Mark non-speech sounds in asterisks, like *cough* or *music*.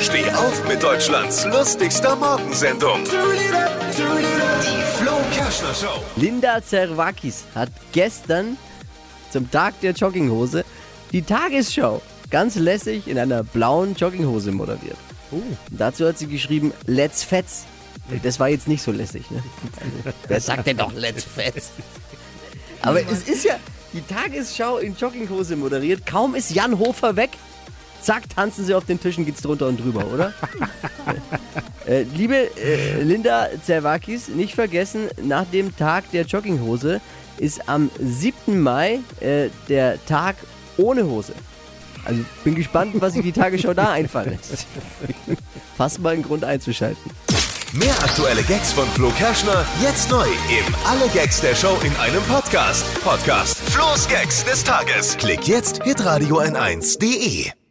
Steh auf mit Deutschlands lustigster Morgensendung. Die Flo Kerschner Show. Linda Zerwakis hat gestern zum Tag der Jogginghose die Tagesschau ganz lässig in einer blauen Jogginghose moderiert. Dazu hat sie geschrieben, Let's Fetz. Das war jetzt nicht so lässig, ne? *laughs* Wer sagt denn doch Let's Fetz? Aber es ist ja die Tagesschau in Jogginghose moderiert. Kaum ist Jan Hofer weg, zack, tanzen sie auf den Tischen, geht's drunter und drüber, oder? *laughs* äh, liebe äh, Linda Zerwakis, nicht vergessen, nach dem Tag der Jogginghose ist am 7. Mai äh, der Tag ohne Hose. Also bin gespannt, was sich die Tagesschau da einfallen lässt. *laughs* Fast mal ein Grund einzuschalten. Mehr aktuelle Gags von Flo Kerschner jetzt neu im Alle Gags der Show in einem Podcast. Podcast Flo's Gags des Tages. Klick jetzt hitradio n1.de.